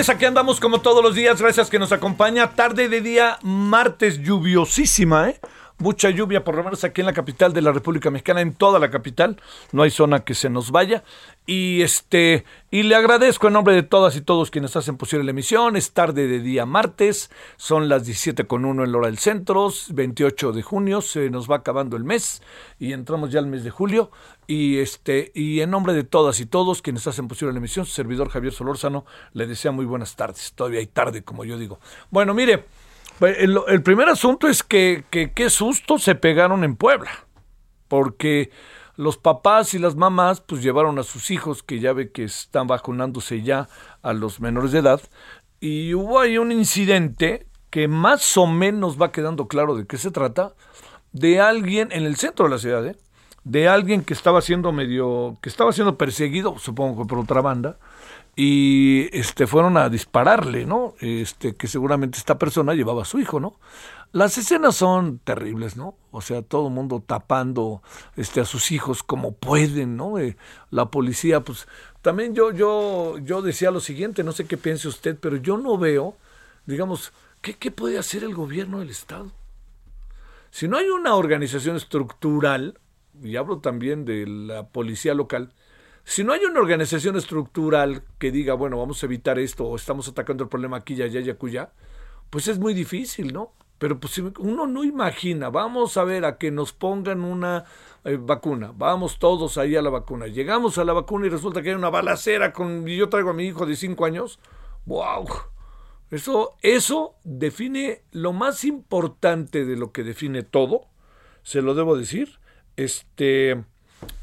Tardes, aquí andamos como todos los días, gracias que nos acompaña. Tarde de día, martes lluviosísima, ¿eh? Mucha lluvia, por lo menos aquí en la capital de la República Mexicana, en toda la capital. No hay zona que se nos vaya. Y este, y le agradezco en nombre de todas y todos quienes hacen posible la emisión. Es tarde de día martes, son las 17 con uno en la hora del centro, 28 de junio, se nos va acabando el mes y entramos ya al mes de julio. Y este, y en nombre de todas y todos quienes hacen posible la emisión, su servidor Javier Solórzano le desea muy buenas tardes. Todavía hay tarde, como yo digo. Bueno, mire, el, el primer asunto es que, que qué susto se pegaron en Puebla. Porque los papás y las mamás pues llevaron a sus hijos, que ya ve que están vacunándose ya a los menores de edad, y hubo ahí un incidente que más o menos va quedando claro de qué se trata, de alguien en el centro de la ciudad, ¿eh? de alguien que estaba siendo medio, que estaba siendo perseguido, supongo que por otra banda, y este fueron a dispararle, ¿no? Este que seguramente esta persona llevaba a su hijo, ¿no? Las escenas son terribles, ¿no? O sea, todo el mundo tapando este a sus hijos como pueden, ¿no? Eh, la policía pues también yo yo yo decía lo siguiente, no sé qué piense usted, pero yo no veo, digamos, ¿qué, qué puede hacer el gobierno del estado? Si no hay una organización estructural, y hablo también de la policía local, si no hay una organización estructural que diga, bueno, vamos a evitar esto o estamos atacando el problema aquí, ya, ya, ya, cuya, pues es muy difícil, ¿no? Pero pues uno no imagina, vamos a ver a que nos pongan una eh, vacuna, vamos todos ahí a la vacuna, llegamos a la vacuna y resulta que hay una balacera con, y yo traigo a mi hijo de 5 años, wow, eso, eso define lo más importante de lo que define todo, se lo debo decir, este,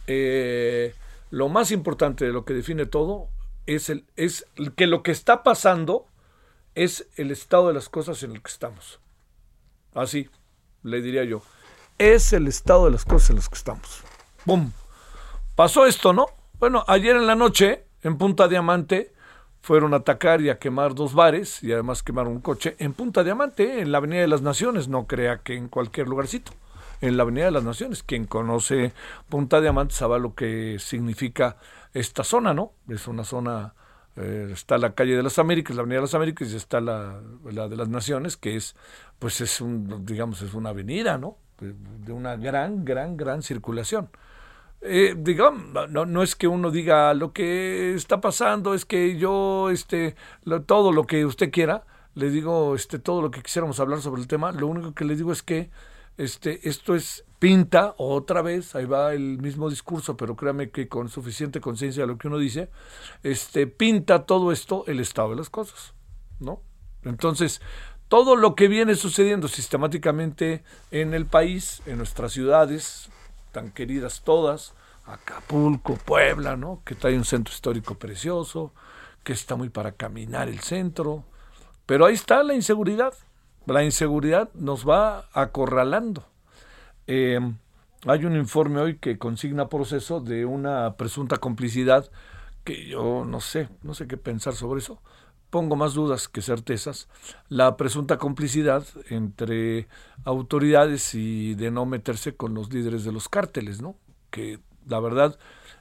eh, lo más importante de lo que define todo es, el, es que lo que está pasando es el estado de las cosas en el que estamos. Así le diría yo. Es el estado de las cosas en las que estamos. ¡Bum! Pasó esto, ¿no? Bueno, ayer en la noche, en Punta Diamante, fueron a atacar y a quemar dos bares y además quemaron un coche en Punta Diamante, en la Avenida de las Naciones, no crea que en cualquier lugarcito en la Avenida de las Naciones. Quien conoce Punta Diamante sabe lo que significa esta zona, ¿no? Es una zona, eh, está la calle de las Américas, la Avenida de las Américas, y está la, de las Naciones, que es, pues es un, digamos, es una avenida, ¿no? De, una gran, gran, gran circulación. Eh, digamos, no, no es que uno diga lo que está pasando, es que yo, este, lo, todo lo que usted quiera, le digo, este, todo lo que quisiéramos hablar sobre el tema, lo único que le digo es que este, esto es pinta otra vez, ahí va el mismo discurso, pero créame que con suficiente conciencia de lo que uno dice, este, pinta todo esto el estado de las cosas, ¿no? Entonces, todo lo que viene sucediendo sistemáticamente en el país, en nuestras ciudades, tan queridas todas, Acapulco, Puebla, ¿no? Que trae un centro histórico precioso, que está muy para caminar el centro, pero ahí está la inseguridad la inseguridad nos va acorralando. Eh, hay un informe hoy que consigna proceso de una presunta complicidad que yo no sé, no sé qué pensar sobre eso. Pongo más dudas que certezas. La presunta complicidad entre autoridades y de no meterse con los líderes de los cárteles, ¿no? Que la verdad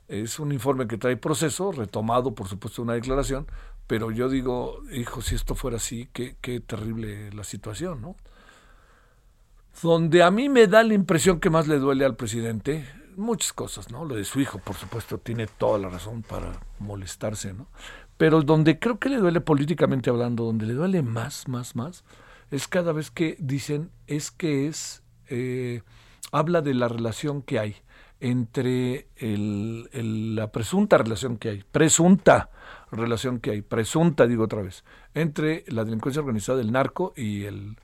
es un informe que trae proceso, retomado por supuesto una declaración, pero yo digo, hijo, si esto fuera así, qué, qué terrible la situación, ¿no? Donde a mí me da la impresión que más le duele al presidente, muchas cosas, ¿no? Lo de su hijo, por supuesto, tiene toda la razón para molestarse, ¿no? Pero donde creo que le duele políticamente hablando, donde le duele más, más, más, es cada vez que dicen es que es, eh, habla de la relación que hay entre la presunta relación que hay, presunta relación que hay, presunta, digo otra vez, entre la delincuencia organizada, el narco y el,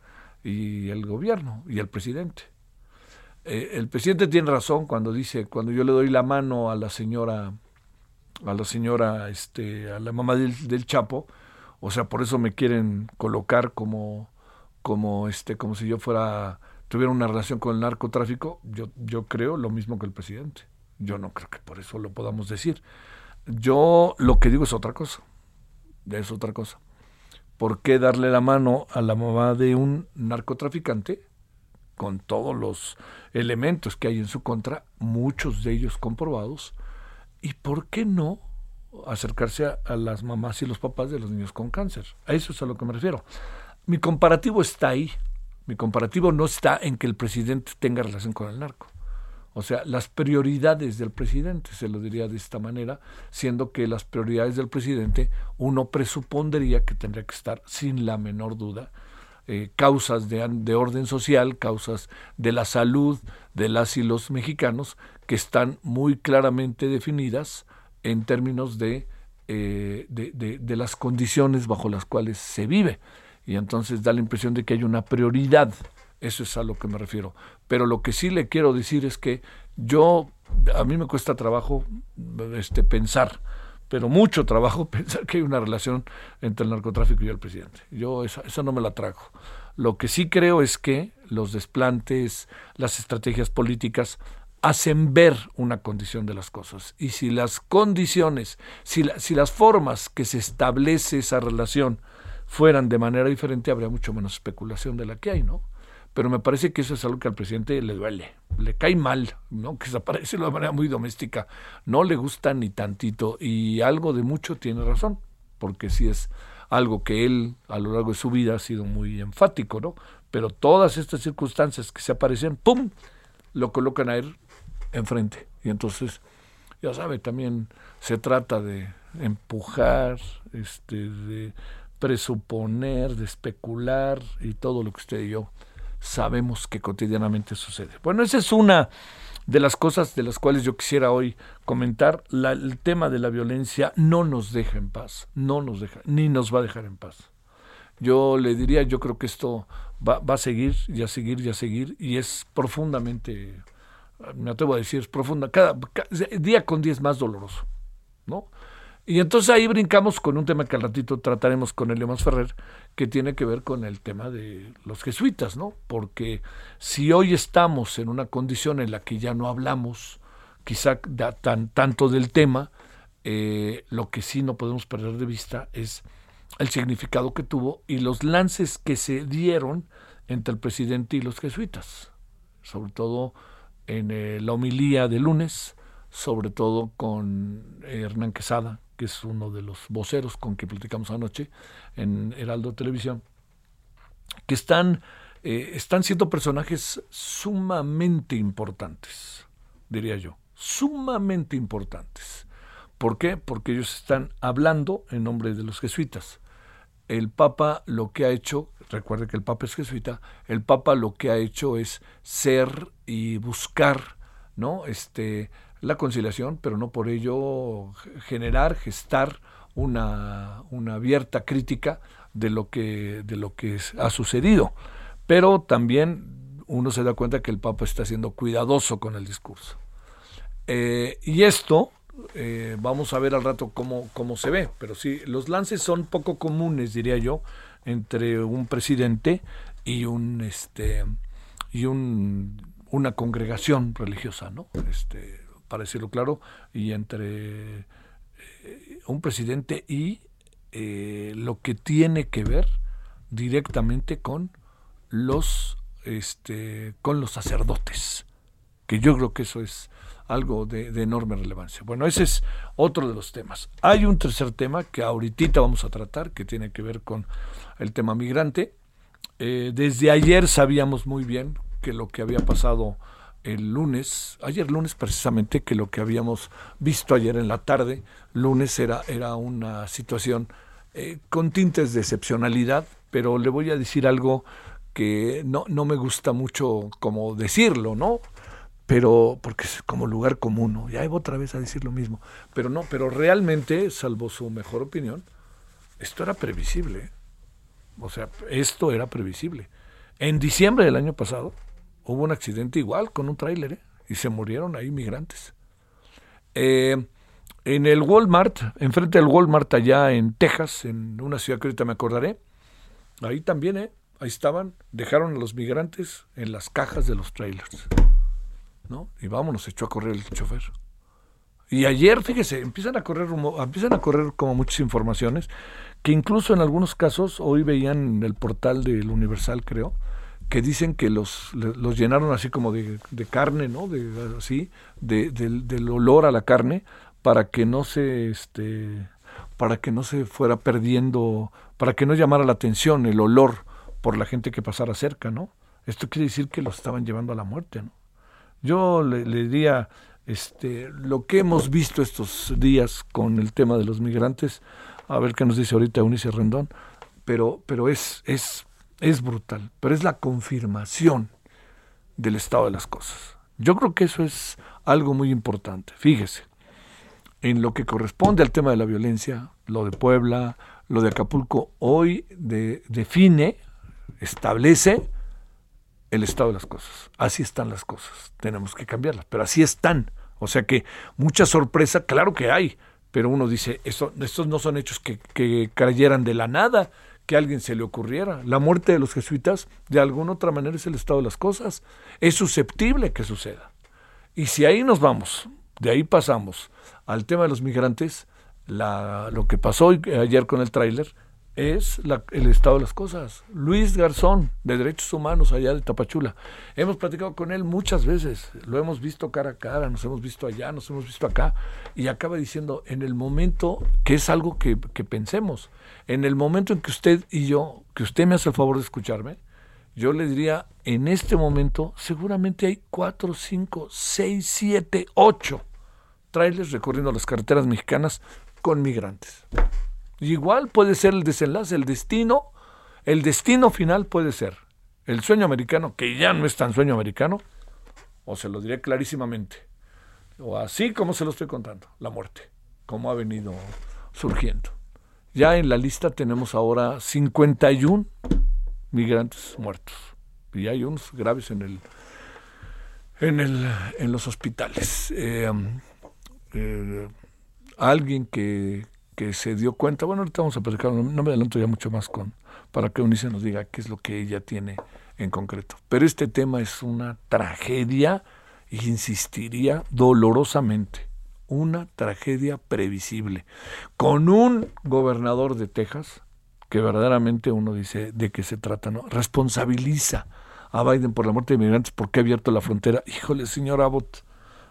y el gobierno y el presidente. Eh, el presidente tiene razón cuando dice, cuando yo le doy la mano a la señora, a la señora, este, a la mamá del, del Chapo, o sea, por eso me quieren colocar como, como, este, como si yo fuera, tuviera una relación con el narcotráfico. Yo, yo creo lo mismo que el presidente. Yo no creo que por eso lo podamos decir. Yo lo que digo es otra cosa. Es otra cosa. ¿Por qué darle la mano a la mamá de un narcotraficante con todos los elementos que hay en su contra, muchos de ellos comprobados? ¿Y por qué no acercarse a, las mamás y los papás de los niños con cáncer? A eso es a lo que me refiero. Mi comparativo está ahí. Mi comparativo no está en que el presidente tenga relación con el narco. O sea, las prioridades del presidente, se lo diría de esta manera, siendo que las prioridades del presidente uno presupondría que tendría que estar sin la menor duda eh, causas de, de, orden social, causas de la salud de las y los mexicanos, que están muy claramente definidas en términos de, eh, de, de, las condiciones bajo las cuales se vive. Y entonces da la impresión de que hay una prioridad eso es a lo que me refiero. Pero lo que sí le quiero decir es que yo, a mí me cuesta trabajo este, pensar, pero mucho trabajo pensar que hay una relación entre el narcotráfico y el presidente. Yo eso, eso no me la trago. Lo que sí creo es que los desplantes, las estrategias políticas hacen ver una condición de las cosas. Y si las condiciones, si, si las formas que se establece esa relación fueran de manera diferente, habría mucho menos especulación de la que hay, ¿no? pero me parece que eso es algo que al presidente le duele, le cae mal, ¿no? que se aparece de manera muy doméstica, no le gusta ni tantito y algo de mucho tiene razón, porque sí es algo que él a lo largo de su vida ha sido muy enfático, ¿no? Pero todas estas circunstancias que se aparecen, ¡pum!, lo colocan a él enfrente. Y entonces, ya sabe, también se trata de empujar, este, de presuponer, de especular y todo lo que usted y yo sabemos que cotidianamente sucede. Bueno, esa es una de las cosas de las cuales yo quisiera hoy comentar. el tema de la violencia no nos deja en paz, no nos deja, ni nos va a dejar en paz. Yo le diría, yo creo que esto va, a seguir y a seguir y a seguir y es profundamente, me atrevo a decir, es profunda, cada, cada día con día es más doloroso, ¿no? Y entonces ahí brincamos con un tema que al ratito trataremos con Elio Ferrer, que tiene que ver con el tema de los jesuitas, ¿no? Porque si hoy estamos en una condición en la que ya no hablamos quizá tan, tanto del tema, eh, lo que sí no podemos perder de vista es el significado que tuvo y los lances que se dieron entre el presidente y los jesuitas, sobre todo en eh, la homilía de lunes, sobre todo con Hernán Quesada, que es uno de los voceros con que platicamos anoche en Heraldo Televisión, que están, eh, están siendo personajes sumamente importantes, diría yo, sumamente importantes. ¿Por qué? Porque ellos están hablando en nombre de los jesuitas. El Papa lo que ha hecho, recuerde que el Papa es jesuita, el Papa lo que ha hecho es ser y buscar, ¿no? Este, la conciliación, pero no por ello generar, gestar una, una abierta crítica de lo que, de lo que ha sucedido. Pero también uno se da cuenta que el Papa está siendo cuidadoso con el discurso. Eh, y esto, eh, vamos a ver al rato cómo, cómo se ve, pero sí, los lances son poco comunes, diría yo, entre un presidente y un este y un, una congregación religiosa, ¿no? Este, para decirlo claro, y entre eh, un presidente y eh, lo que tiene que ver directamente con los este, con los sacerdotes, que yo creo que eso es algo de, enorme relevancia. Bueno, ese es otro de los temas. Hay un tercer tema que ahorita vamos a tratar, que tiene que ver con el tema migrante. Eh, desde ayer sabíamos muy bien que lo que había pasado el lunes, ayer lunes precisamente, que lo que habíamos visto ayer en la tarde, lunes era, era una situación eh, con tintes de excepcionalidad, pero le voy a decir algo que no, no me gusta mucho como decirlo, ¿no? Pero, porque es como lugar común, ¿no? Ya iba otra vez a decir lo mismo. Pero no, pero realmente, salvo su mejor opinión, esto era previsible. O sea, esto era previsible. En diciembre del año pasado, hubo un accidente igual con un tráiler ¿eh? y se murieron ahí migrantes. Eh, en el Walmart, enfrente del Walmart allá en Texas, en una ciudad que ahorita me acordaré, ahí también, ¿eh? ahí estaban, dejaron a los migrantes en las cajas de los trailers. ¿no? Y vámonos, echó a correr el chofer. Y ayer, fíjese, empiezan a correr empiezan a correr como muchas informaciones, que incluso en algunos casos, hoy veían en el portal del Universal, creo, que dicen que los, los llenaron así como de, carne, ¿no? De, así, de, del olor a la carne, para que no se, este, para que no se fuera perdiendo, para que no llamara la atención el olor por la gente que pasara cerca, ¿no? Esto quiere decir que los estaban llevando a la muerte, ¿no? Yo le, le diría, este, lo que hemos visto estos días con el tema de los migrantes, a ver qué nos dice ahorita Unice Rendón, pero, pero es, es es brutal, pero es la confirmación del estado de las cosas. Yo creo que eso es algo muy importante. Fíjese, en lo que corresponde al tema de la violencia, lo de Puebla, lo de Acapulco, hoy define, establece el estado de las cosas. Así están las cosas. Tenemos que cambiarlas, pero así están. O sea que mucha sorpresa, claro que hay, pero uno dice, eso, estos no son hechos que, que de la nada que alguien se le ocurriera. La muerte de los jesuitas, de alguna otra manera, es el estado de las cosas. Es susceptible que suceda. Y si ahí nos vamos, de ahí pasamos al tema de los migrantes, lo que pasó ayer con el tráiler, es el estado de las cosas. Luis Garzón, de Derechos Humanos, allá de Tapachula. Hemos platicado con él muchas veces, lo hemos visto cara a cara, nos hemos visto allá, nos hemos visto acá, y acaba diciendo, en el momento, que es algo que, que pensemos, en el momento en que usted y yo, que usted me hace el favor de escucharme, yo le diría, en este momento seguramente hay cuatro, cinco, seis, siete, ocho trailers recorriendo las carreteras mexicanas con migrantes igual puede ser el desenlace, el destino, el destino final puede ser el sueño americano, que ya no es tan sueño americano, o se lo diré clarísimamente, o así como se lo estoy contando, la muerte, como ha venido surgiendo. Ya en la lista tenemos ahora 51 migrantes muertos y hay unos graves en el en el en los hospitales. Eh, eh, alguien que, que se dio cuenta, bueno, ahorita vamos a platicar, no, me adelanto ya mucho más con, para que Unice nos diga qué es lo que ella tiene en concreto. Pero este tema es una tragedia, insistiría dolorosamente, una tragedia previsible, con un gobernador de Texas que verdaderamente uno dice de qué se trata, ¿no? Responsabiliza a Biden por la muerte de inmigrantes porque ha abierto la frontera. Híjole, señor Abbott,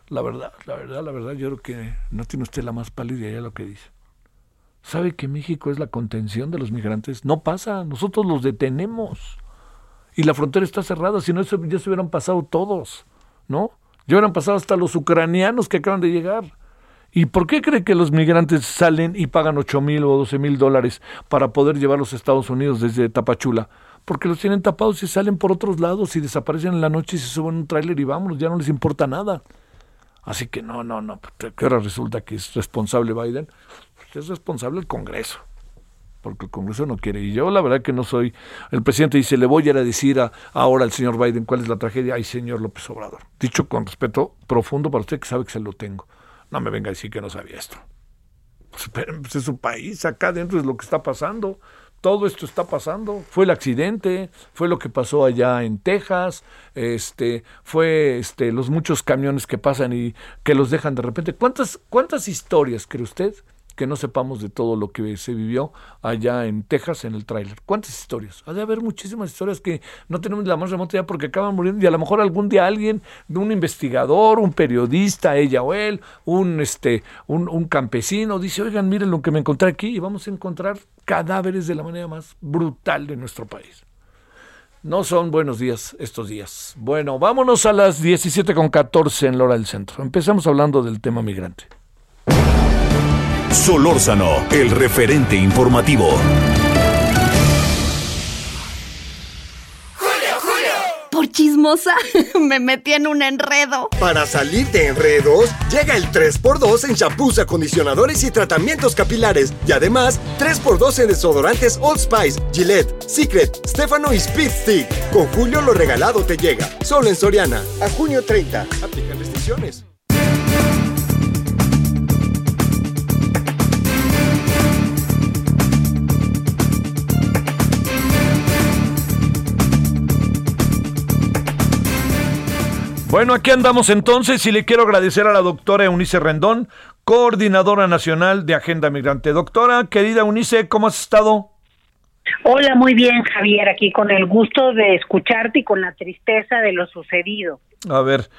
la verdad, la verdad, la verdad, yo creo que no tiene usted la más pálida idea de lo que dice. ¿Sabe que México es la contención de los migrantes? No pasa, nosotros los detenemos. Y la frontera está cerrada, si no ya se hubieran pasado todos, ¿no? Ya hubieran pasado hasta los ucranianos que acaban de llegar. ¿Y por qué cree que los migrantes salen y pagan 8 mil o 12 mil dólares para poder llevarlos a Estados Unidos desde Tapachula? Porque los tienen tapados y salen por otros lados y desaparecen en la noche y se suben un tráiler y vámonos, ya no les importa nada. Así que no, no, no, ¿qué hora resulta que es responsable Biden? Es responsable el Congreso, porque el Congreso no quiere. Y yo la verdad que no soy, el presidente dice, le voy a ir a decir ahora al señor Biden cuál es la tragedia. Ay, señor López Obrador. Dicho con respeto profundo para usted que sabe que se lo tengo. No me venga a decir que no sabía esto. Pues, pues es su país, acá adentro es lo que está pasando. Todo esto está pasando. Fue el accidente, fue lo que pasó allá en Texas, este, fue este, los muchos camiones que pasan y que los dejan de repente. ¿Cuántas, cuántas historias cree usted que no sepamos de todo lo que se vivió allá en Texas en el tráiler. ¿Cuántas historias? Ha de haber muchísimas historias que no tenemos la más remota ya porque acaban muriendo y a lo mejor algún día alguien, un investigador, un periodista, ella o él, un, este, un, un campesino, dice, oigan, miren lo que me encontré aquí y vamos a encontrar cadáveres de la manera más brutal de nuestro país. No son buenos días estos días. Bueno, vámonos a las 17 con 14 en la hora del centro. Empezamos hablando del tema migrante. Solórzano, el referente informativo. Por chismosa, me metí en un enredo. Para salir de enredos, llega el 3x2 en champús, acondicionadores y tratamientos capilares. Y además, 3x2 en desodorantes Old Spice, Gillette, Secret, Stefano y Speed Stick. Con Julio lo regalado te llega. Solo en Soriana. A junio 30. Aplican restricciones. Bueno, aquí andamos entonces y le quiero agradecer a la doctora Eunice Rendón, coordinadora nacional de Agenda Migrante. Doctora, querida Eunice, ¿cómo has estado? Hola, muy bien, Javier, aquí con el gusto de escucharte y con la tristeza de lo sucedido. A ver,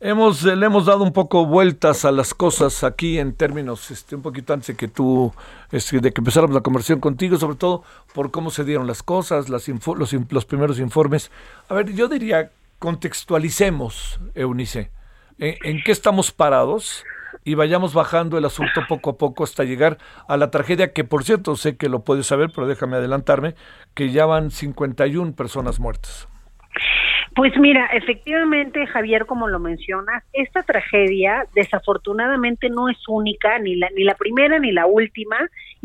hemos le hemos dado un poco vueltas a las cosas aquí en términos este un poquito antes de que tú este, de que empezáramos la conversación contigo, sobre todo por cómo se dieron las cosas, las los, los primeros informes. A ver, yo diría contextualicemos, Eunice, ¿en, qué estamos parados? y vayamos bajando el asunto poco a poco hasta llegar a la tragedia que, por cierto, sé que lo puedes saber, pero déjame adelantarme, que ya van 51 personas muertas. Pues mira, efectivamente, Javier, como lo mencionas, esta tragedia desafortunadamente no es única, ni la, ni la primera ni la última,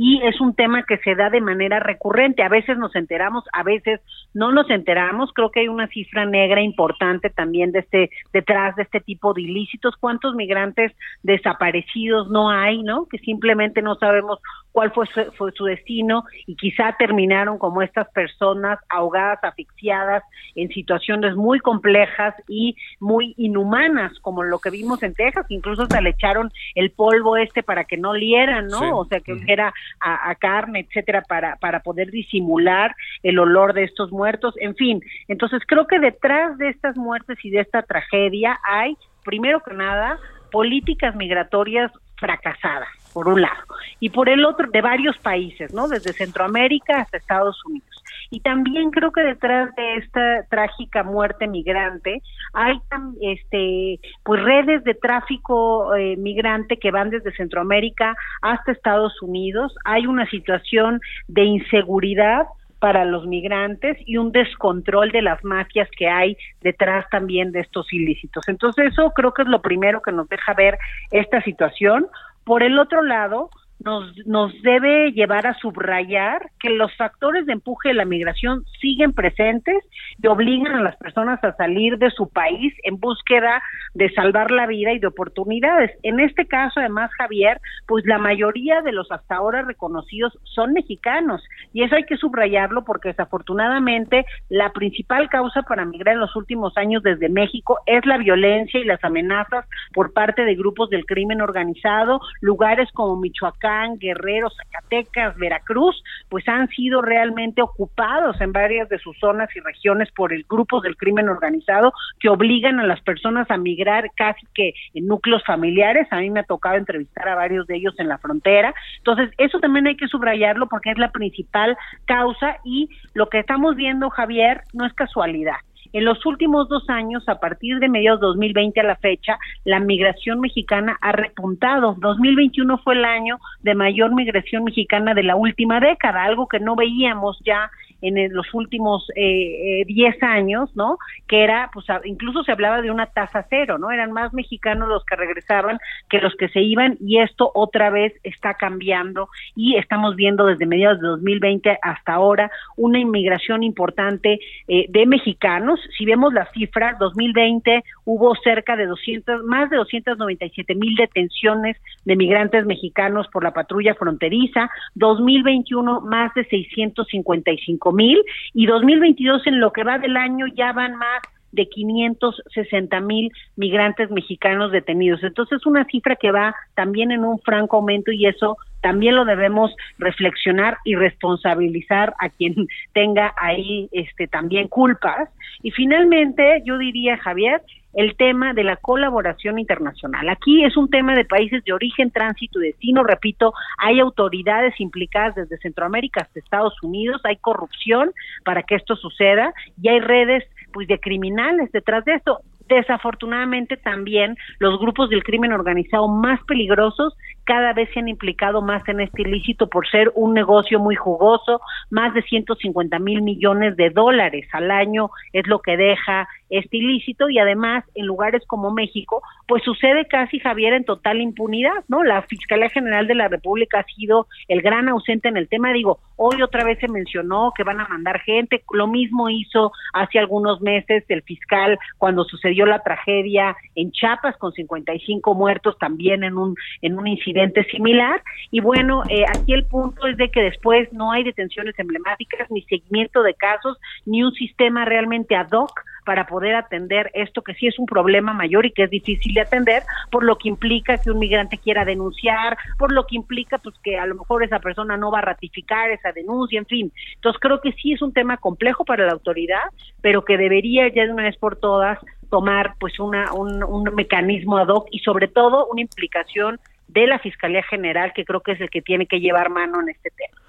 y es un tema que se da de manera recurrente. A veces nos enteramos, a veces no nos enteramos. Creo que hay una cifra negra importante también de este, detrás de este tipo de ilícitos. ¿Cuántos migrantes desaparecidos no hay, no? Que simplemente no sabemos cuál fue su, fue su destino y quizá terminaron como estas personas ahogadas, asfixiadas en situaciones muy complejas y muy inhumanas, como lo que vimos en Texas, incluso se le echaron el polvo este para que no lieran, ¿no? O sea, que hubiera a, carne, etcétera, para, para poder disimular el olor de estos muertos, en fin. Entonces, creo que detrás de estas muertes y de esta tragedia hay, primero que nada, políticas migratorias fracasadas, por un lado, y por el otro, de varios países, ¿no? Desde Centroamérica hasta Estados Unidos. Y también creo que detrás de esta trágica muerte migrante hay este pues redes de tráfico eh, migrante que van desde Centroamérica hasta Estados Unidos. Hay una situación de inseguridad para los migrantes y un descontrol de las mafias que hay detrás también de estos ilícitos. Entonces eso creo que es lo primero que nos deja ver esta situación. Por el otro lado, nos, nos debe llevar a subrayar que los factores de empuje de la migración siguen presentes y obligan a las personas a salir de su país en búsqueda de salvar la vida y de oportunidades. En este caso, además, Javier, pues la mayoría de los hasta ahora reconocidos son mexicanos y eso hay que subrayarlo porque desafortunadamente la principal causa para migrar en los últimos años desde México es la violencia y las amenazas por parte de grupos del crimen organizado, lugares como Michoacán, Guerrero, Zacatecas, Veracruz, pues han sido realmente ocupados en varias de sus zonas y regiones por el grupo del crimen organizado que obligan a las personas a migrar casi que en núcleos familiares. A mí me ha tocado entrevistar a varios de ellos en la frontera. Entonces, eso también hay que subrayarlo porque es la principal causa y lo que estamos viendo, Javier, no es casualidad. En los últimos dos años, a partir de mediados 2020 a la fecha, la migración mexicana ha repuntado. 2021 fue el año de mayor migración mexicana de la última década, algo que no veíamos ya en los últimos 10 eh, eh años, ¿no? Que era, pues incluso se hablaba de una tasa cero, ¿no? Eran más mexicanos los que regresaban que los que se iban y esto otra vez está cambiando y estamos viendo desde mediados de 2020 hasta ahora una inmigración importante eh, de mexicanos. Si vemos las cifras, 2020 hubo cerca de 200, más de 297 mil detenciones de migrantes mexicanos por la patrulla fronteriza, 2021 más de 655 mil y 2022 en lo que va del año ya van más de 560 mil migrantes mexicanos detenidos. Entonces es una cifra que va también en un franco aumento y eso también lo debemos reflexionar y responsabilizar a quien tenga ahí este también culpas. Y finalmente yo diría, Javier, el tema de la colaboración internacional. Aquí es un tema de países de origen, tránsito y destino, repito, hay autoridades implicadas desde Centroamérica hasta Estados Unidos, hay corrupción para que esto suceda y hay redes pues de criminales detrás de esto. Desafortunadamente también los grupos del crimen organizado más peligrosos cada vez se han implicado más en este ilícito por ser un negocio muy jugoso, más de 150 mil millones de dólares al año es lo que deja este ilícito y además en lugares como México, pues sucede casi Javier en total impunidad, ¿no? La Fiscalía General de la República ha sido el gran ausente en el tema, digo, hoy otra vez se mencionó que van a mandar gente, lo mismo hizo hace algunos meses el fiscal cuando sucedió la tragedia en Chiapas con 55 muertos también en un en un incidente similar. Y bueno, eh, aquí el punto es de que después no hay detenciones emblemáticas, ni seguimiento de casos, ni un sistema realmente ad hoc para poder atender esto que sí es un problema mayor y que es difícil de atender, por lo que implica que un migrante quiera denunciar, por lo que implica pues que a lo mejor esa persona no va a ratificar esa denuncia, en fin. Entonces creo que sí es un tema complejo para la autoridad, pero que debería ya de una vez por todas tomar pues una, un, un mecanismo ad hoc y sobre todo una implicación de la Fiscalía General, que creo que es el que tiene que llevar mano en este tema.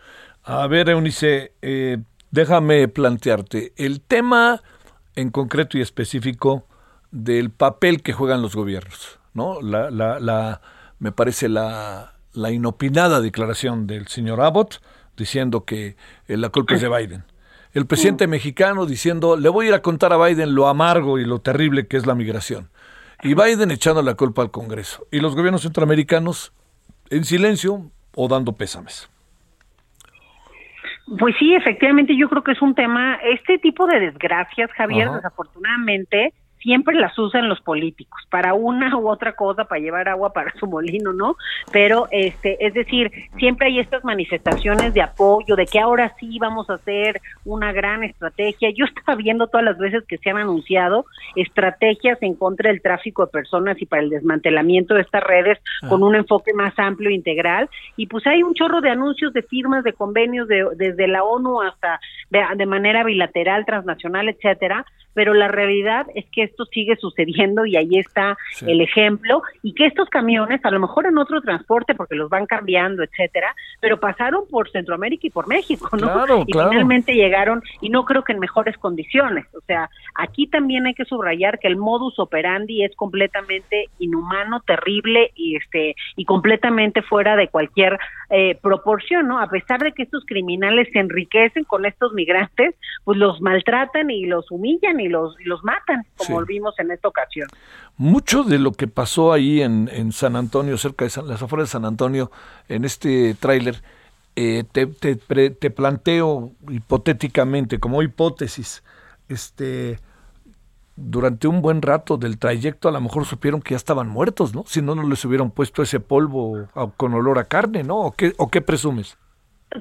A ver, Eunice, eh, déjame plantearte el tema en concreto y específico del papel que juegan los gobiernos, ¿no? La, la, la me parece la, la inopinada declaración del señor Abbott diciendo que la culpa es de Biden. El presidente mexicano diciendo, le voy a ir a contar a Biden lo amargo y lo terrible que es la migración. Y Biden echando la culpa al Congreso. Y los gobiernos centroamericanos en silencio o dando pésames. Pues sí, efectivamente, yo creo que es un tema, este tipo de desgracias, Javier, desafortunadamente, siempre las usan los políticos para una u otra cosa, para llevar agua para su molino, ¿no? Pero, este, es decir, siempre hay estas manifestaciones de apoyo, de que ahora sí vamos a hacer una gran estrategia. Yo estaba viendo todas las veces que se han anunciado estrategias en contra del tráfico de personas y para el desmantelamiento de estas redes ah. con un enfoque más amplio e integral. Y pues hay un chorro de anuncios, de firmas, de convenios, de, desde la ONU hasta de, de manera bilateral, transnacional, etcétera, pero la realidad es que esto sigue sucediendo y ahí está el ejemplo y que estos camiones, a lo mejor en otro transporte porque los van cambiando, etcétera, pero pasaron por Centroamérica y por México, ¿no? y finalmente llegaron y no creo que en mejores condiciones. O sea, aquí también hay que subrayar que el modus operandi es completamente inhumano, terrible y este y completamente fuera de cualquier eh, proporción, ¿no? A pesar de que estos criminales se enriquecen con estos migrantes, pues los maltratan y los humillan y los, los matan, como vimos en esta ocasión. Mucho de lo que pasó ahí en, en San Antonio, cerca de las afueras de San Antonio, en este tráiler, eh, te, te, te, planteo hipotéticamente, como hipótesis, este durante un buen rato del trayecto a lo mejor supieron que ya estaban muertos, ¿no? Si no, no les hubieran puesto ese polvo con olor a carne, ¿no? ¿O qué, o qué presumes?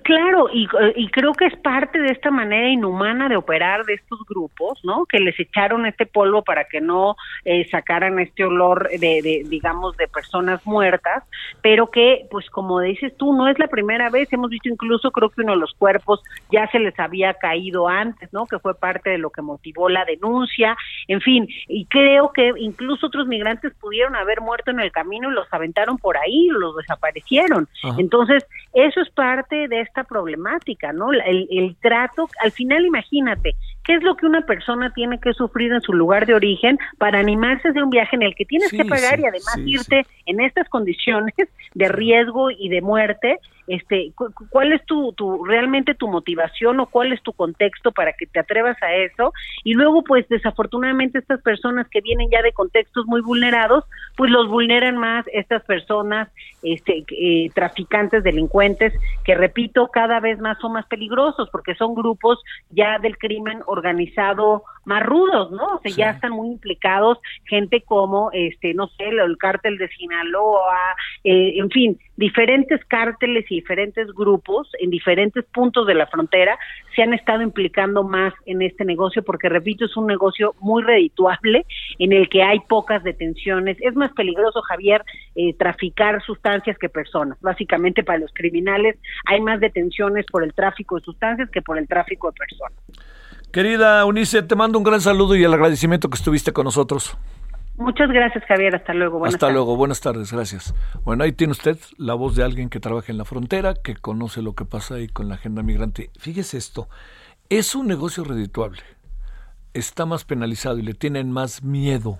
Claro, y, y, creo que es parte de esta manera inhumana de operar de estos grupos, ¿no? Que les echaron este polvo para que no eh, sacaran este olor de, de, digamos, de personas muertas, pero que, pues como dices tú, no es la primera vez, hemos visto incluso, creo que uno de los cuerpos ya se les había caído antes, ¿no? Que fue parte de lo que motivó la denuncia, en fin, y creo que incluso otros migrantes pudieron haber muerto en el camino y los aventaron por ahí, los desaparecieron. Entonces, eso es parte de esta problemática, ¿no? El, el trato, al final imagínate, ¿qué es lo que una persona tiene que sufrir en su lugar de origen para animarse de un viaje en el que tienes que pagar y además irte en estas condiciones de riesgo y de muerte? Este, ¿cuál es tu, tu realmente tu motivación o cuál es tu contexto para que te atrevas a eso? Y luego, pues desafortunadamente estas personas que vienen ya de contextos muy vulnerados, pues los vulneran más estas personas, este, eh, traficantes, delincuentes, que repito, cada vez más son más peligrosos porque son grupos ya del crimen organizado más rudos, ¿no? O sea, ya están muy implicados gente como, este, no sé, el, cártel de Sinaloa, eh, en fin, diferentes cárteles y diferentes grupos en diferentes puntos de la frontera se han estado implicando más en este negocio porque, repito, es un negocio muy redituable en el que hay pocas detenciones. Es más peligroso, Javier, eh, traficar sustancias que personas. Básicamente, para los criminales hay más detenciones por el tráfico de sustancias que por el tráfico de personas. Querida Unice, te mando un gran saludo y el agradecimiento que estuviste con nosotros. Muchas gracias, Javier. Hasta luego. Buenas Hasta luego. Buenas tardes. Gracias. Bueno, ahí tiene usted la voz de alguien que trabaja en la frontera, que conoce lo que pasa ahí con la agenda migrante. Fíjese esto. Es un negocio redituable. Está más penalizado y le tienen más miedo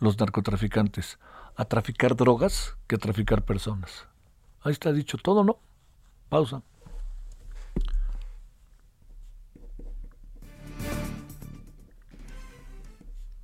los narcotraficantes a traficar drogas que a traficar personas. Ahí está dicho todo, ¿no? Pausa.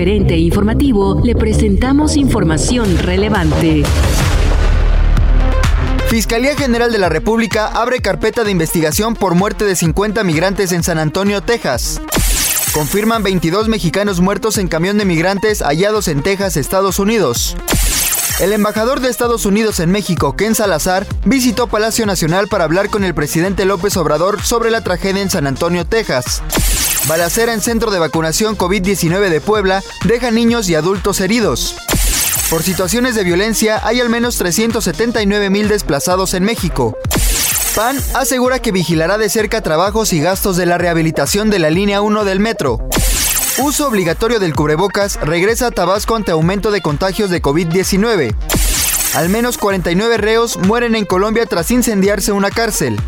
Referente informativo le presentamos información relevante. Fiscalía General de la República abre carpeta de investigación por muerte de 50 migrantes en San Antonio, Texas. Confirman 22 mexicanos muertos en camión de migrantes hallados en Texas, Estados Unidos. El embajador de Estados Unidos en México, Ken Salazar, visitó Palacio Nacional para hablar con el presidente López Obrador sobre la tragedia en San Antonio, Texas. Balacera en centro de vacunación COVID-19 de Puebla deja niños y adultos heridos. Por situaciones de violencia hay al menos 379 mil desplazados en México. PAN asegura que vigilará de cerca trabajos y gastos de la rehabilitación de la línea 1 del metro. Uso obligatorio del cubrebocas regresa a Tabasco ante aumento de contagios de COVID-19. Al menos 49 reos mueren en Colombia tras incendiarse una cárcel.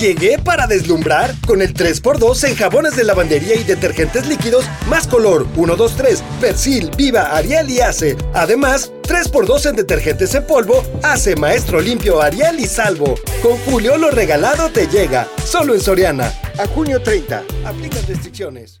Llegué para deslumbrar con el 3x2 en jabones de lavandería y detergentes líquidos más color 1, 2, 3, Persil, Viva, Ariel y Ace. Además, 3x2 en detergentes en polvo, Ace, Maestro Limpio, Ariel y Salvo. Con Julio lo regalado te llega, solo en Soriana. A junio 30, aplican restricciones.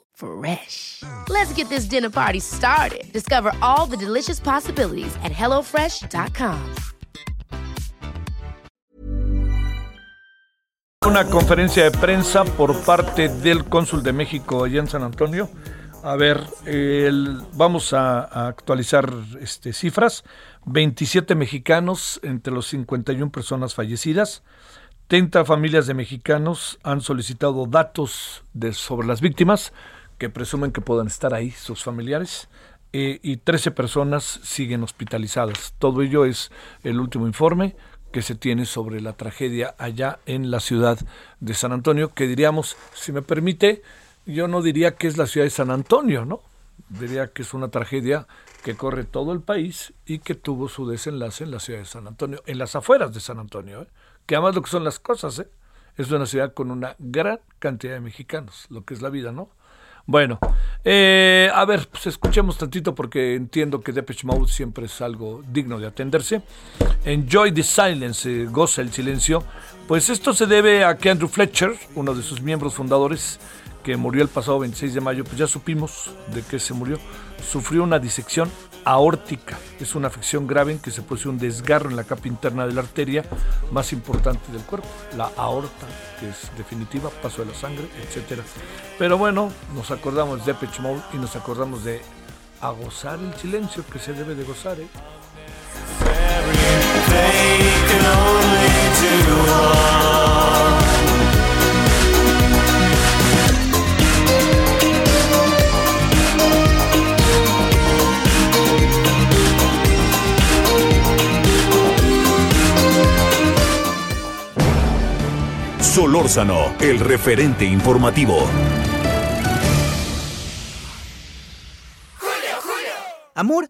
Fresh. Let's get this dinner party started. Discover all the delicious possibilities at HelloFresh.com. Una conferencia de prensa por parte del cónsul de México allá en San Antonio. A ver, el, vamos a, a actualizar este, cifras. 27 mexicanos entre los 51 personas fallecidas. 30 familias de mexicanos han solicitado datos de, sobre las víctimas que presumen que puedan estar ahí, sus familiares, eh, y 13 personas siguen hospitalizadas. Todo ello es el último informe que se tiene sobre la tragedia allá en la ciudad de San Antonio, que diríamos, si me permite, yo no diría que es la ciudad de San Antonio, ¿no? Diría que es una tragedia que corre todo el país y que tuvo su desenlace en la ciudad de San Antonio, en las afueras de San Antonio, ¿eh? que además lo que son las cosas, ¿eh? es una ciudad con una gran cantidad de mexicanos, lo que es la vida, ¿no? Bueno, eh, a ver, pues escuchemos tantito porque entiendo que Depeche Mode siempre es algo digno de atenderse. Enjoy the silence, eh, goza el silencio. Pues esto se debe a que Andrew Fletcher, uno de sus miembros fundadores, que murió el pasado 26 de mayo, pues ya supimos de qué se murió. Sufrió una disección aórtica. Es una afección grave en que se produce un desgarro en la capa interna de la arteria más importante del cuerpo, la aorta, que es definitiva, paso de la sangre, etc. Pero bueno, nos acordamos de Depeche Mode y nos acordamos de a gozar el silencio que se debe de gozar. ¿eh? Solórzano, el referente informativo. Amor,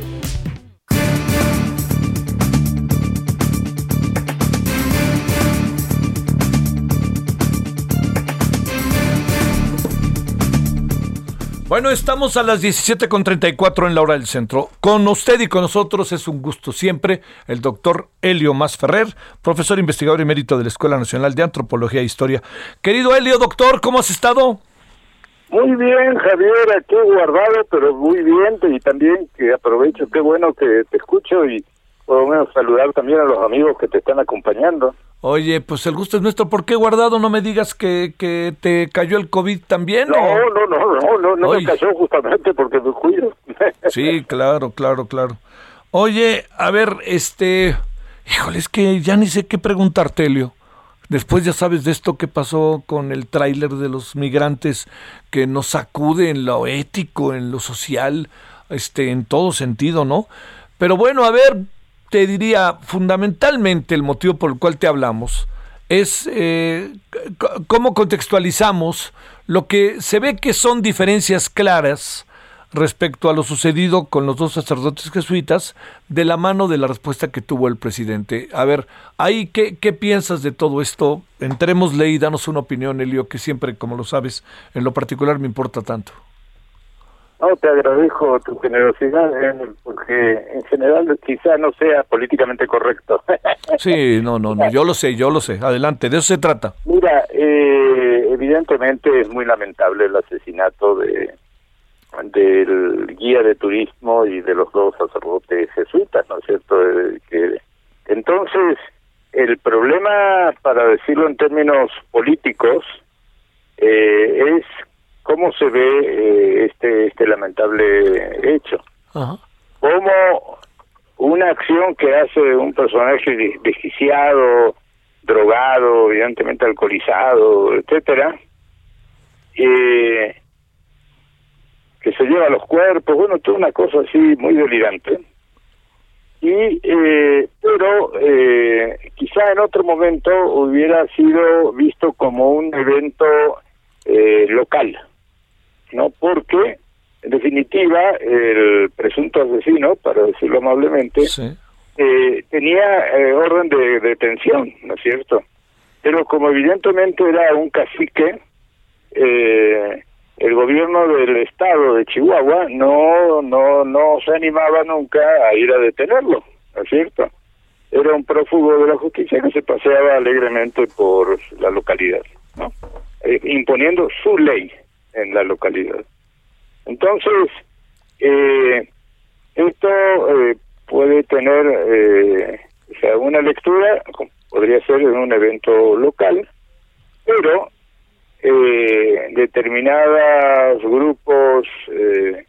Bueno, estamos a las 17.34 en la hora del centro. Con usted y con nosotros es un gusto siempre el doctor Helio Masferrer, profesor investigador y mérito de la Escuela Nacional de Antropología e Historia. Querido Helio, doctor, ¿cómo has estado? Muy bien, Javier, aquí guardado, pero muy bien, y también que aprovecho, qué bueno que te escucho y por lo menos saludar también a los amigos que te están acompañando. Oye, pues el gusto es nuestro. ¿Por qué guardado? No me digas que, que te cayó el COVID también. No, no, no, no, no, no me cayó justamente porque me cuido. sí, claro, claro, claro. Oye, a ver, este, híjole, es que ya ni sé qué preguntarte, Helio. Después ya sabes de esto que pasó con el tráiler de los migrantes que nos sacude en lo ético, en lo social, este, en todo sentido, ¿no? Pero bueno, a ver, te diría, fundamentalmente el motivo por el cual te hablamos es eh, cómo contextualizamos lo que se ve que son diferencias claras respecto a lo sucedido con los dos sacerdotes jesuitas de la mano de la respuesta que tuvo el presidente. A ver, ahí, ¿qué, qué piensas de todo esto? Entrémosle y danos una opinión, Elio, que siempre, como lo sabes, en lo particular me importa tanto. No, te agradezco tu generosidad, porque en general quizá no sea políticamente correcto. sí, no, no, no, yo lo sé, yo lo sé. Adelante, de eso se trata. Mira, eh, evidentemente es muy lamentable el asesinato de del guía de turismo y de los dos sacerdotes jesuitas, ¿no es cierto? Eh, que entonces el problema, para decirlo en términos políticos, eh, es cómo se ve eh, este este lamentable hecho. Cómo una acción que hace un personaje desquiciado, drogado, evidentemente alcoholizado, etcétera, eh, que se lleva los cuerpos, bueno, toda una cosa así muy delirante. Y, eh, pero eh, quizá en otro momento hubiera sido visto como un evento eh, local, ¿no? Porque, en definitiva, el presunto asesino, para decirlo amablemente, eh, tenía eh, orden de detención, ¿no es cierto? Pero como evidentemente era un cacique, eh, el gobierno del estado de Chihuahua no, no, no se animaba nunca a ir a detenerlo, ¿no es cierto? Era un prófugo de la justicia que se paseaba alegremente por la localidad, ¿no? imponiendo su ley, en la localidad. Entonces, eh, esto eh, puede tener eh, una lectura, podría ser en un evento local, pero eh, determinados grupos eh,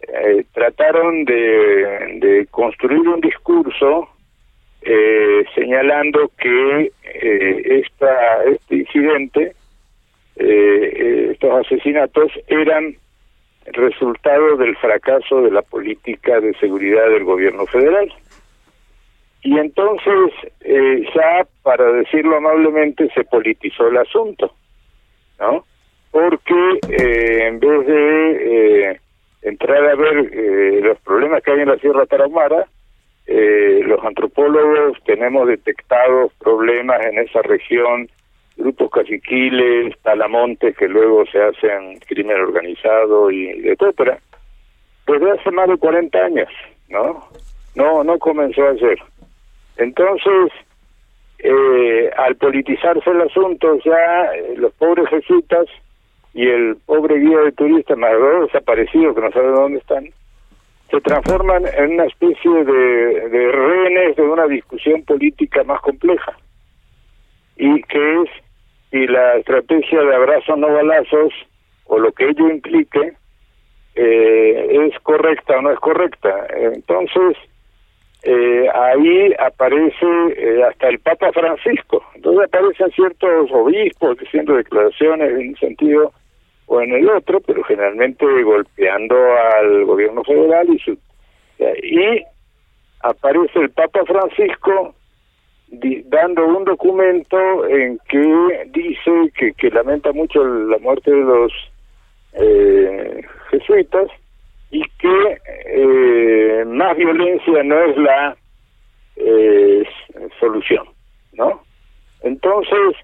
eh, trataron de, de, construir un discurso señalando que esta, este incidente eh, estos asesinatos eran resultado del fracaso de la política de seguridad del gobierno federal. Y entonces, eh, ya para decirlo amablemente, se politizó el asunto, ¿no? Porque eh, en vez de eh, entrar a ver eh, los problemas que hay en la Sierra Tarahumara, los antropólogos tenemos detectados problemas en esa región grupos caciquiles, talamontes que luego se hacen crimen organizado y etcétera, desde hace más de 40 años, ¿no? No, no comenzó a ser. Entonces, eh, al politizarse el asunto, ya eh, los pobres jesuitas y el pobre guía de turistas, más dos desaparecidos que no saben dónde están, se transforman en una especie de, de rehenes de una discusión política más compleja y que es y la estrategia de abrazos no balazos o lo que ello implique eh, es correcta o no es correcta. Entonces, eh, ahí aparece eh, hasta el Papa Francisco. Entonces aparecen ciertos obispos diciendo declaraciones en un sentido o en el otro, pero generalmente golpeando al gobierno federal y su y aparece el Papa Francisco dando un documento en que dice que, que lamenta mucho la muerte de los eh, jesuitas y que eh, más violencia no es la eh, solución, ¿no? Entonces,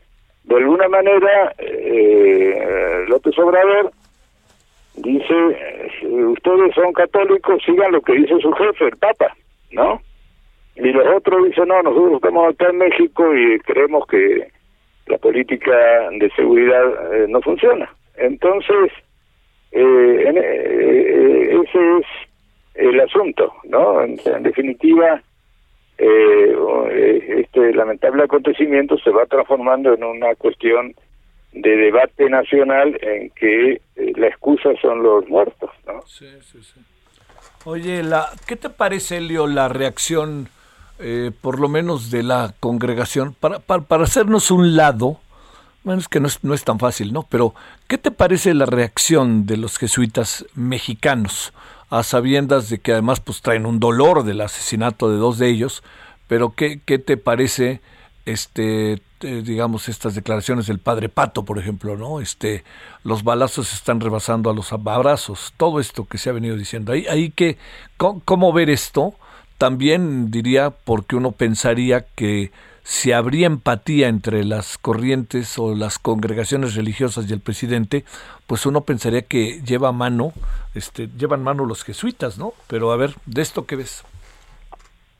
de alguna manera, eh, López Obrador dice, ustedes son católicos, sigan lo que dice su jefe, el Papa, ¿no? Y los otros dicen, no, nosotros estamos acá en México y creemos que la política de seguridad eh, no funciona. Entonces, eh, en, eh, ese es el asunto, ¿no? En, definitiva, este lamentable acontecimiento se va transformando en una cuestión de debate nacional en que la excusa son los muertos, ¿no? Sí, sí, sí. Oye, la, ¿qué te parece, Leo, la reacción eh, por lo menos de la congregación, para, para, hacernos un lado, bueno, es que no es, no es tan fácil, ¿no? Pero, ¿qué te parece la reacción de los jesuitas mexicanos, a sabiendas de que además pues traen un dolor del asesinato de dos de ellos, pero qué, qué te parece este digamos estas declaraciones del padre Pato por ejemplo no este los balazos están rebasando a los abrazos todo esto que se ha venido diciendo. Ahí ahí que cómo ver esto también diría porque uno pensaría que si habría empatía entre las corrientes o las congregaciones religiosas y el presidente, pues uno pensaría que lleva mano, este, llevan mano los jesuitas, ¿no? Pero a ver, ¿de esto qué ves?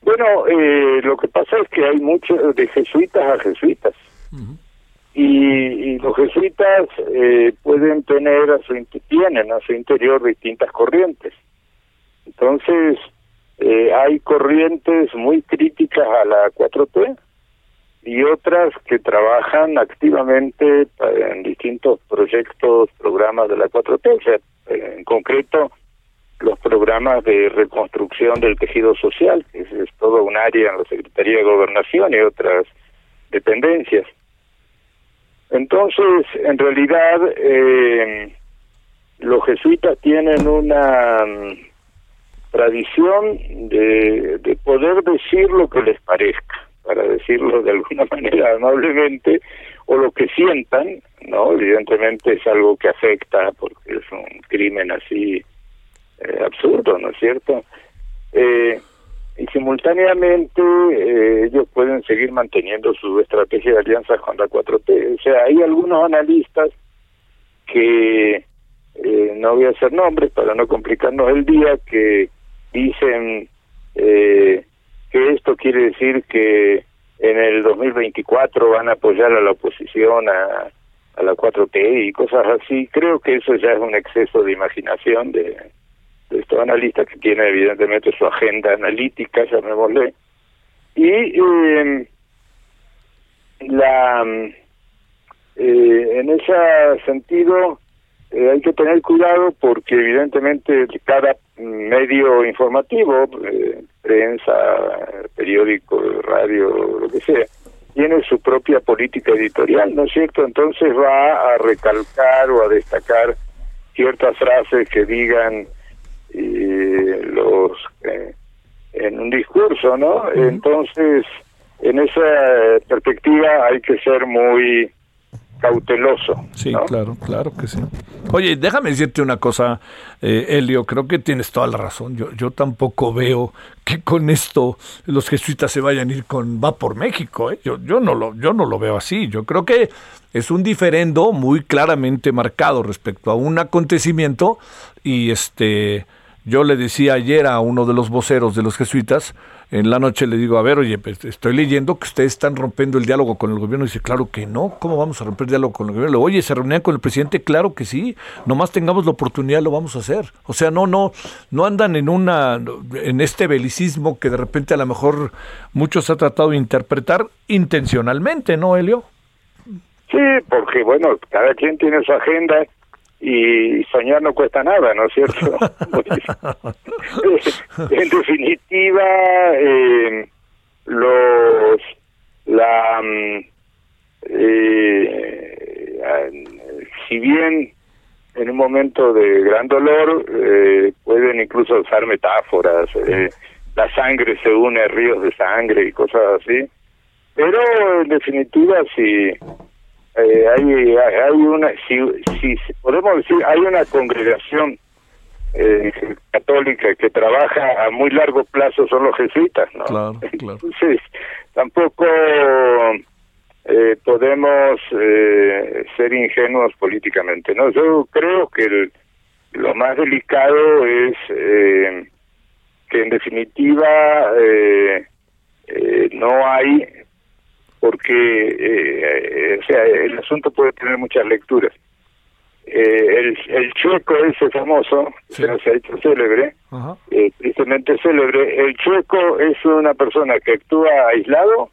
Bueno, eh, lo que pasa es que hay mucho de jesuitas a jesuitas. y, los jesuitas eh, pueden tener a su, tienen a su interior distintas corrientes. Entonces, eh, hay corrientes muy críticas a la 4T y otras que trabajan activamente en distintos proyectos, programas de la 4T, o sea, en concreto los programas de reconstrucción del tejido social, que es, todo un área en la Secretaría de Gobernación y otras dependencias. Entonces, en realidad, eh, los jesuitas tienen una tradición de, de poder decir lo que les parezca, para decirlo de alguna manera amablemente, o lo que sientan, ¿no? Evidentemente es algo que afecta porque es un crimen así eh, absurdo, ¿no es cierto? Eh, y simultáneamente eh, ellos pueden seguir manteniendo su estrategia de alianzas con la 4T. O sea, hay algunos analistas que, no voy a hacer nombres para no complicarnos el día, que dicen eh, que esto quiere decir que en el 2024 van a apoyar a la oposición a, a la 4T y cosas así. Creo que eso ya es un exceso de imaginación de, de estos analistas que tienen evidentemente su agenda analítica, llamémosle. Y eh, la eh, en ese sentido eh, hay que tener cuidado porque evidentemente cada medio informativo, eh, prensa, periódico, radio, lo que sea, tiene su propia política editorial, ¿no es cierto? Entonces va a recalcar o a destacar ciertas frases que digan eh, los en un discurso, ¿no? Entonces, en esa perspectiva hay que ser muy cauteloso. Sí, claro, claro que sí. Oye, déjame decirte una cosa, eh, Elio, creo que tienes toda la razón. Yo, yo tampoco veo que con esto los jesuitas se vayan a ir con va por México. ¿eh? Yo, yo, no lo, yo no lo veo así. Yo creo que es un diferendo muy claramente marcado respecto a un acontecimiento y este yo le decía ayer a uno de los voceros de los jesuitas, en la noche le digo, a ver, oye, pues, estoy leyendo que ustedes están rompiendo el diálogo con el gobierno. Y dice, claro que no, ¿cómo vamos a romper el diálogo con el gobierno? Oye, ¿se reunían con el presidente? Claro que sí, nomás tengamos la oportunidad lo vamos a hacer. O sea, no, no, no andan en una, en este belicismo que de repente a lo mejor muchos ha tratado de interpretar intencionalmente, ¿no, Helio? Sí, porque bueno, cada quien tiene su agenda y soñar no cuesta nada, ¿no es cierto? en definitiva, eh, los la mm, eh, si bien en un momento de gran dolor eh, pueden incluso usar metáforas, eh, la sangre se une a ríos de sangre y cosas así, pero en definitiva si eh, hay, hay una, si, si podemos decir, hay una congregación eh, católica que trabaja a muy largo plazo son los jesuitas, ¿no? Claro, claro. Entonces, tampoco eh, podemos eh, ser ingenuos políticamente, ¿no? Yo creo que el, lo más delicado es eh, que en definitiva no hay porque eh, o sea el asunto puede tener muchas lecturas. Eh, el, el chueco ese famoso se ha hecho célebre eh, tristemente célebre el chueco es una persona que actúa aislado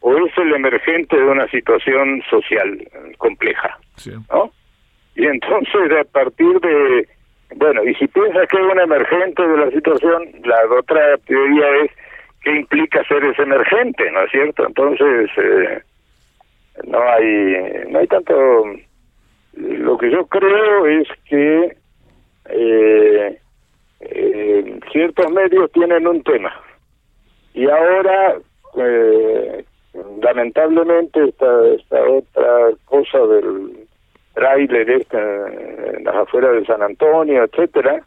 o es el emergente de una situación social compleja ¿no? y entonces a partir de bueno y si piensas que es un emergente de la situación la otra teoría es qué implica ser ese emergente, ¿no es cierto? Entonces, eh, no hay no hay tanto... Lo que yo creo es que eh, eh, ciertos medios tienen un tema y ahora, eh, lamentablemente, esta, esta otra cosa del trailer este en las afueras de San Antonio, etcétera,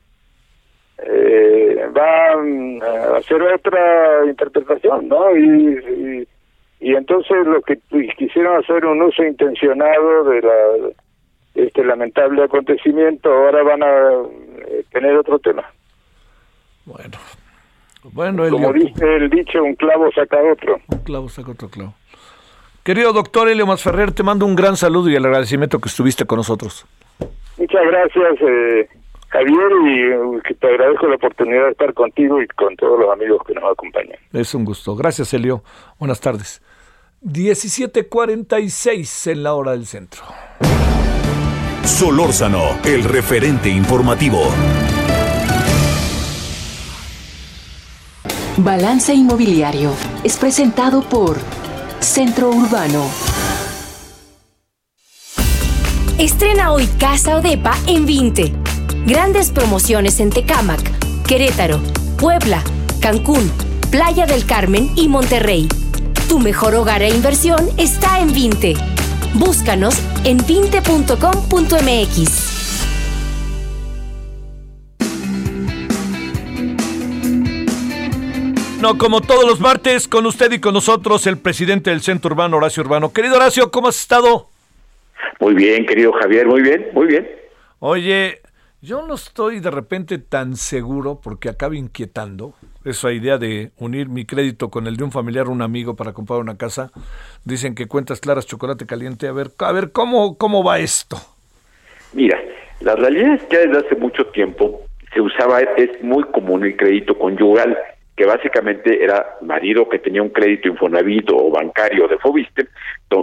eh, van a hacer otra interpretación, ¿no? Y, y, y entonces lo que quisieron hacer un uso intencionado de la este lamentable acontecimiento ahora van a eh, tener otro tema. Bueno, bueno, como Elio, dice el dicho, un clavo saca otro. un clavo saca otro clavo. Querido doctor Elio Masferrer, te mando un gran saludo y el agradecimiento que estuviste con nosotros. Muchas gracias, eh, Javier, y que te agradezco la oportunidad de estar contigo y con todos los amigos que nos acompañan. Es un gusto. Gracias, Elio. Buenas tardes. 17:46 en la hora del centro. Solórzano, el referente informativo. Balance Inmobiliario es presentado por Centro Urbano. Estrena hoy Casa Odepa en 20. Grandes promociones en Tecámac, Querétaro, Puebla, Cancún, Playa del Carmen y Monterrey. Tu mejor hogar e inversión está en 20. Búscanos en 20.com.mx. No, como todos los martes, con usted y con nosotros, el presidente del Centro Urbano, Horacio Urbano. Querido Horacio, ¿cómo has estado? Muy bien, querido Javier, muy bien, muy bien. Oye, yo no estoy de repente tan seguro porque acaba inquietando esa idea de unir mi crédito con el de un familiar o un amigo para comprar una casa. Dicen que cuentas claras, chocolate caliente. A ver, a ver cómo, cómo va esto. Mira, la realidad es que desde hace mucho tiempo se usaba, es muy común el crédito conyugal, que básicamente era marido que tenía un crédito Infonavit o bancario de Fobiste,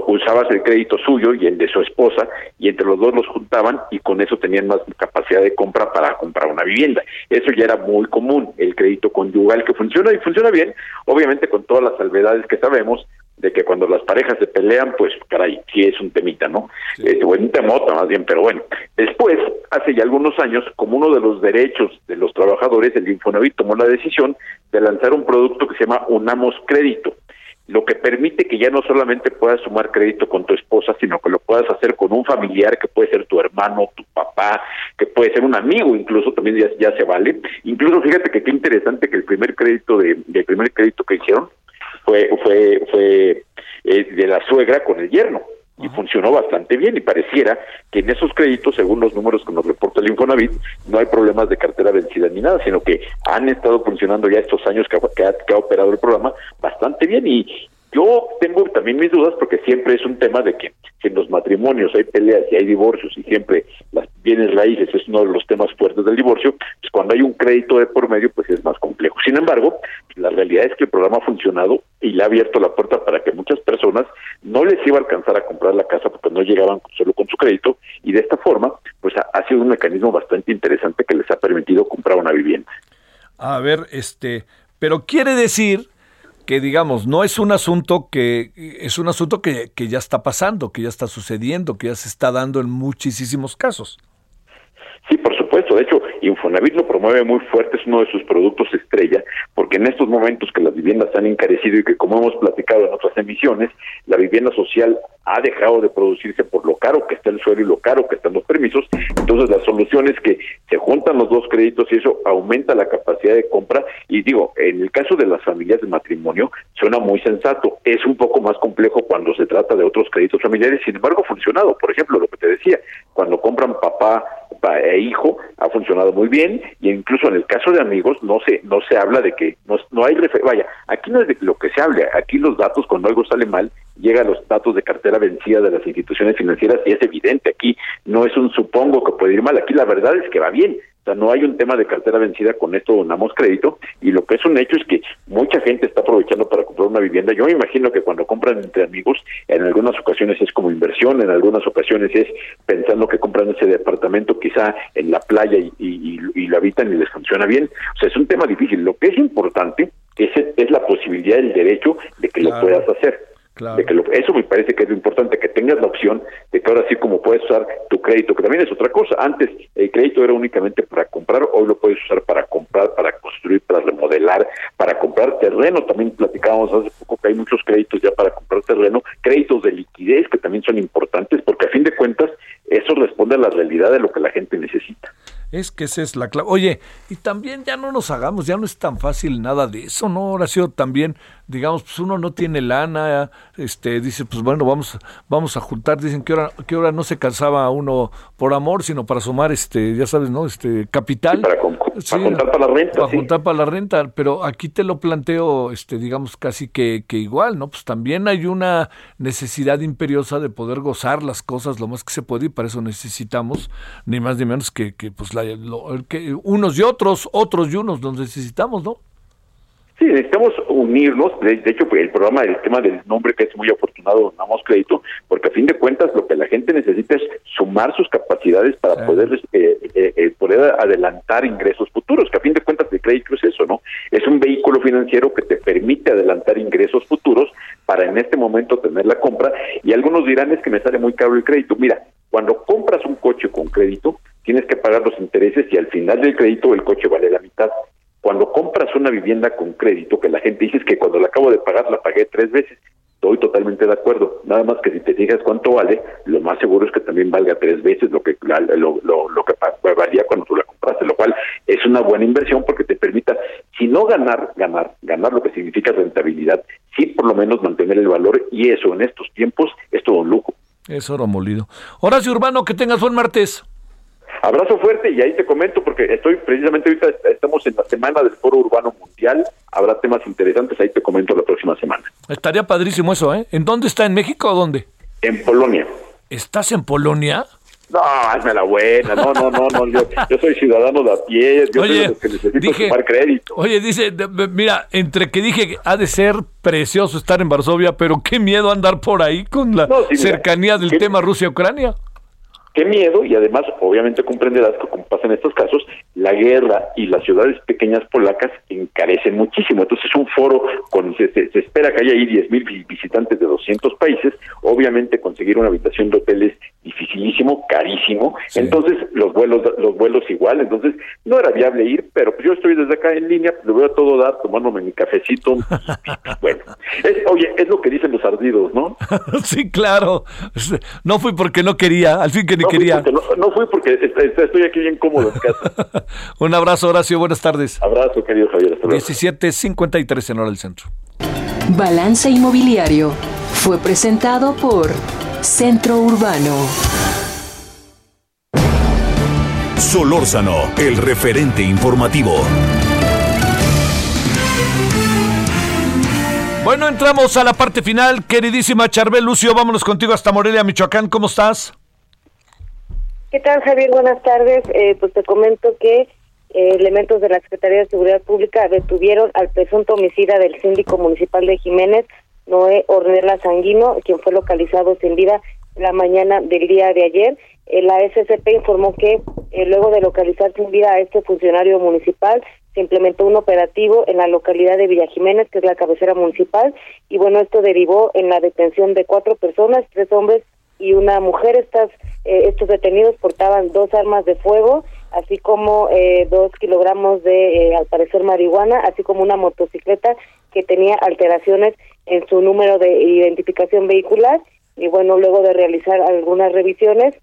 usabas el crédito suyo y el de su esposa y entre los dos los juntaban y con eso tenían más capacidad de compra para comprar una vivienda. Eso ya era muy común, el crédito conyugal que funciona y funciona bien, obviamente con todas las salvedades que sabemos de que cuando las parejas se pelean, pues caray, sí es un temita, ¿no? Eh, o un temota más bien, pero bueno. Después, hace ya algunos años, como uno de los derechos de los trabajadores, el Infonavit tomó la decisión de lanzar un producto que se llama Unamos Crédito, lo que permite que ya no solamente puedas sumar crédito con tu esposa, sino que lo puedas hacer con un familiar que puede ser tu hermano, tu papá, que puede ser un amigo, incluso también ya, ya se vale. Incluso fíjate que qué interesante que el primer crédito de, el primer crédito que hicieron fue fue fue eh, de la suegra con el yerno. Y funcionó bastante bien y pareciera que en esos créditos, según los números que nos reporta el Infonavit, no hay problemas de cartera vencida ni nada, sino que han estado funcionando ya estos años que, ha- que ha, que ha operado el programa bastante bien y yo tengo también mis dudas porque siempre es un tema de que si en los matrimonios hay peleas y hay divorcios y siempre las bienes raíces es uno de los temas fuertes del divorcio, pues cuando hay un crédito de por medio pues es más complejo. Sin embargo, la realidad es que el programa ha funcionado y le ha abierto la puerta para que muchas personas no les iba a alcanzar a comprar la casa porque no llegaban solo con su crédito y de esta forma pues ha sido un mecanismo bastante interesante que les ha permitido comprar una vivienda. A ver, este, pero quiere decir que digamos, no es un asunto que es un asunto que, que ya está pasando, que ya está sucediendo, que ya se está dando en muchísimos casos. Sí, por supuesto. De hecho, Infonavit lo promueve muy fuerte, es uno de sus productos estrella, porque en estos momentos que las viviendas han encarecido y que, como hemos platicado en otras emisiones, la vivienda social ha dejado de producirse por lo caro que está el suelo y lo caro que están los permisos. Entonces, la solución es que se juntan los dos créditos y eso aumenta la capacidad de compra. Y digo, en el caso de las familias de matrimonio, suena muy sensato. Es un poco más complejo cuando se trata de otros créditos familiares, sin embargo, ha funcionado. Por ejemplo, lo que te decía, cuando compran papá e hijo, ha funcionado muy bien. Y incluso en el caso de amigos, no se, no se habla de que no, no hay. Vaya, aquí no es de lo que se habla, aquí los datos, cuando algo sale mal, llegan los datos de cartera vencida de las instituciones financieras y es evidente, aquí no es un supongo que puede ir mal, aquí la verdad es que va bien, o sea, no hay un tema de cartera vencida, con esto donamos crédito, y lo que es un hecho es que mucha gente está aprovechando para comprar una vivienda. Yo me imagino que cuando compran entre amigos, en algunas ocasiones es como inversión, en algunas ocasiones es pensando que compran ese departamento quizá en la playa y, y, y lo habitan y les funciona bien. O sea, es un tema difícil. Lo que es importante es, es la posibilidad, el derecho de que lo puedas hacer. De que eso me parece que es lo importante, que tengas la opción de que ahora sí como puedes usar tu crédito, que también es otra cosa. Antes el crédito era únicamente para comprar, hoy lo puedes usar para comprar, para construir, para remodelar, para comprar terreno. También platicábamos hace poco que hay muchos créditos ya para comprar terreno, créditos de liquidez que también son importantes porque a fin de cuentas eso responde a la realidad de lo que la gente necesita. Es que esa es la clave. Oye, y también ya no nos hagamos, ya no es tan fácil nada de eso, ¿no, Horacio? También, digamos, pues uno no tiene lana, este, dice, pues bueno, vamos, vamos a juntar, dicen que ahora, que ahora no se casaba uno por amor, sino para sumar, este, ya sabes, ¿no? Este, capital. para, juntar para la renta. Para juntar para la renta, pero aquí te lo planteo, este, digamos, casi que, que igual, ¿no? Pues también hay una necesidad imperiosa de poder gozar las cosas lo más que se puede y para eso necesitamos, ni más ni menos que, que pues la que unos y otros, otros y unos los necesitamos, ¿no? Sí, necesitamos unirnos. De, hecho, el programa, el tema del nombre que es muy afortunado, damos crédito, porque a fin de cuentas lo que la gente necesita es sumar sus capacidades para poder eh, eh, eh, poder adelantar ingresos futuros, que a fin de cuentas el crédito es eso, ¿no? Es un vehículo financiero que te permite adelantar ingresos futuros para en este momento tener la compra. Y algunos dirán es que me sale muy caro el crédito. Mira, cuando compras un coche con crédito, tienes que pagar los intereses y al final del crédito el coche vale la mitad. Cuando compras una vivienda con crédito, que la gente dice que cuando la acabo de pagar la pagué tres veces, estoy totalmente de acuerdo. Nada más que si te fijas cuánto vale, lo más seguro es que también valga tres veces lo que lo, lo, lo que valía cuando tú la compraste, lo cual es una buena inversión porque te permita, si no ganar, ganar, ganar lo que significa rentabilidad, sí por lo menos mantener el valor y eso en estos tiempos es todo un lujo. Es oro molido. Horacio Urbano, que tengas buen martes. Abrazo fuerte y ahí te comento porque estoy precisamente ahorita estamos en la semana del Foro Urbano Mundial. Habrá temas interesantes, ahí te comento la próxima semana. Estaría padrísimo eso, ¿eh? ¿En dónde está? ¿En México o dónde? En Polonia. ¿Estás en Polonia? No, hazme la buena. No, no, no, no. Yo, soy ciudadano de a pie. Yo oye, soy que necesito tomar crédito. Oye, dice, mira, entre que dije que ha de ser precioso estar en Varsovia, pero qué miedo andar por ahí con la cercanía del tema Rusia-Ucrania. Qué miedo, y además, obviamente comprenderás que como pasa en estos casos, la guerra y las ciudades pequeñas polacas encarecen muchísimo. Entonces, es un foro con, se, espera que haya ahí 10 mil visitantes de 200 países. Obviamente, conseguir una habitación de hotel es dificilísimo, carísimo. Entonces, los vuelos los vuelos igual. Entonces, no era viable ir, pero pues yo estoy desde acá en línea, lo voy a todo dar, tomándome mi cafecito. bueno, oye, es lo que dicen los ardidos, ¿no? sí, claro. No fui porque no quería, al fin que no quería. Fui no, fui porque estoy aquí bien cómodo en casa. Un abrazo, Horacio, buenas tardes. Abrazo, querido Javier. 17.53 en hora del centro. Balance Inmobiliario fue presentado por Centro Urbano. Solórzano, el referente informativo. Bueno, entramos a la parte final. Queridísima Charbel Lucio, vámonos contigo hasta Morelia, Michoacán. ¿Cómo estás? ¿Qué tal, Javier? Buenas tardes. Eh, pues te comento que eh, elementos de la Secretaría de Seguridad Pública detuvieron al presunto homicida del síndico municipal de Jiménez, Noé Ornella Sanguino, quien fue localizado sin vida la mañana del día de ayer. Eh, la SCP informó que eh, luego de localizar sin vida a este funcionario municipal, se implementó un operativo en la localidad de Villa Jiménez, que es la cabecera municipal, y bueno, esto derivó en la detención de cuatro personas, tres hombres y una mujer. Estas, eh, estos detenidos portaban dos armas de fuego, así como eh, dos kilogramos de, eh, al parecer, marihuana, así como una motocicleta que tenía alteraciones en su número de identificación vehicular. Y bueno, luego de realizar algunas revisiones,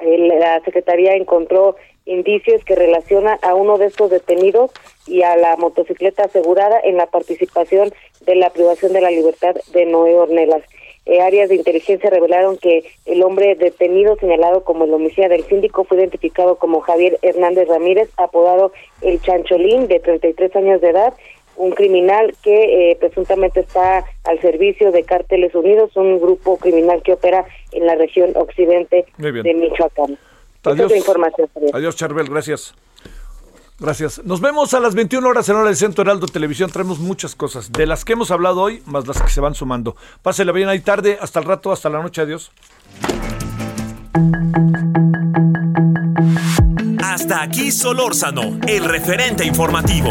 la Secretaría encontró indicios que relaciona a uno de estos detenidos y a la motocicleta asegurada en la participación de la privación de la libertad de Noé Ornelas. Eh, áreas de inteligencia revelaron que el hombre detenido señalado como el homicida del síndico fue identificado como Javier Hernández Ramírez, apodado El Chancholín, de 33 años de edad, un criminal que eh, presuntamente está al servicio de Cárteles Unidos, un grupo criminal que opera en la región occidente de Michoacán. Adiós. información, Adiós, Charbel, gracias. Gracias. Nos vemos a las 21 horas en hora del Centro Heraldo Televisión. Traemos muchas cosas, de las que hemos hablado hoy, más las que se van sumando. Pásela bien ahí tarde, hasta el rato, hasta la noche. Adiós. Hasta aquí Solórzano, el referente informativo.